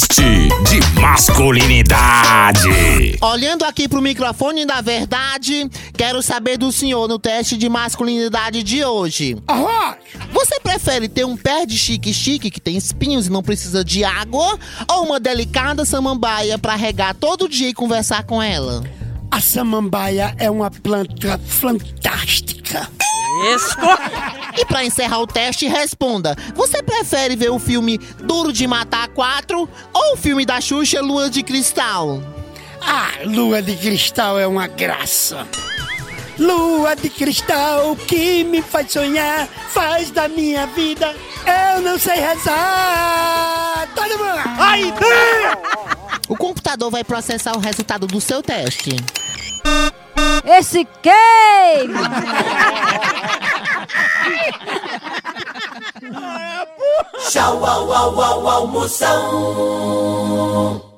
Teste de masculinidade. Olhando aqui pro microfone da verdade, quero saber do senhor no teste de masculinidade de hoje. Arroz! Você prefere ter um pé de chique-chique que tem espinhos e não precisa de água? Ou uma delicada samambaia pra regar todo dia e conversar com ela? A samambaia é uma planta fantástica. E pra encerrar o teste, responda: Você prefere ver o filme Duro de Matar 4 ou o filme da Xuxa Lua de Cristal? Ah, lua de cristal é uma graça. Lua de cristal que me faz sonhar, faz da minha vida. Eu não sei rezar. Todo mundo! Ai, O computador vai processar o resultado do seu teste. Esse queime! Tchau, au, au, au.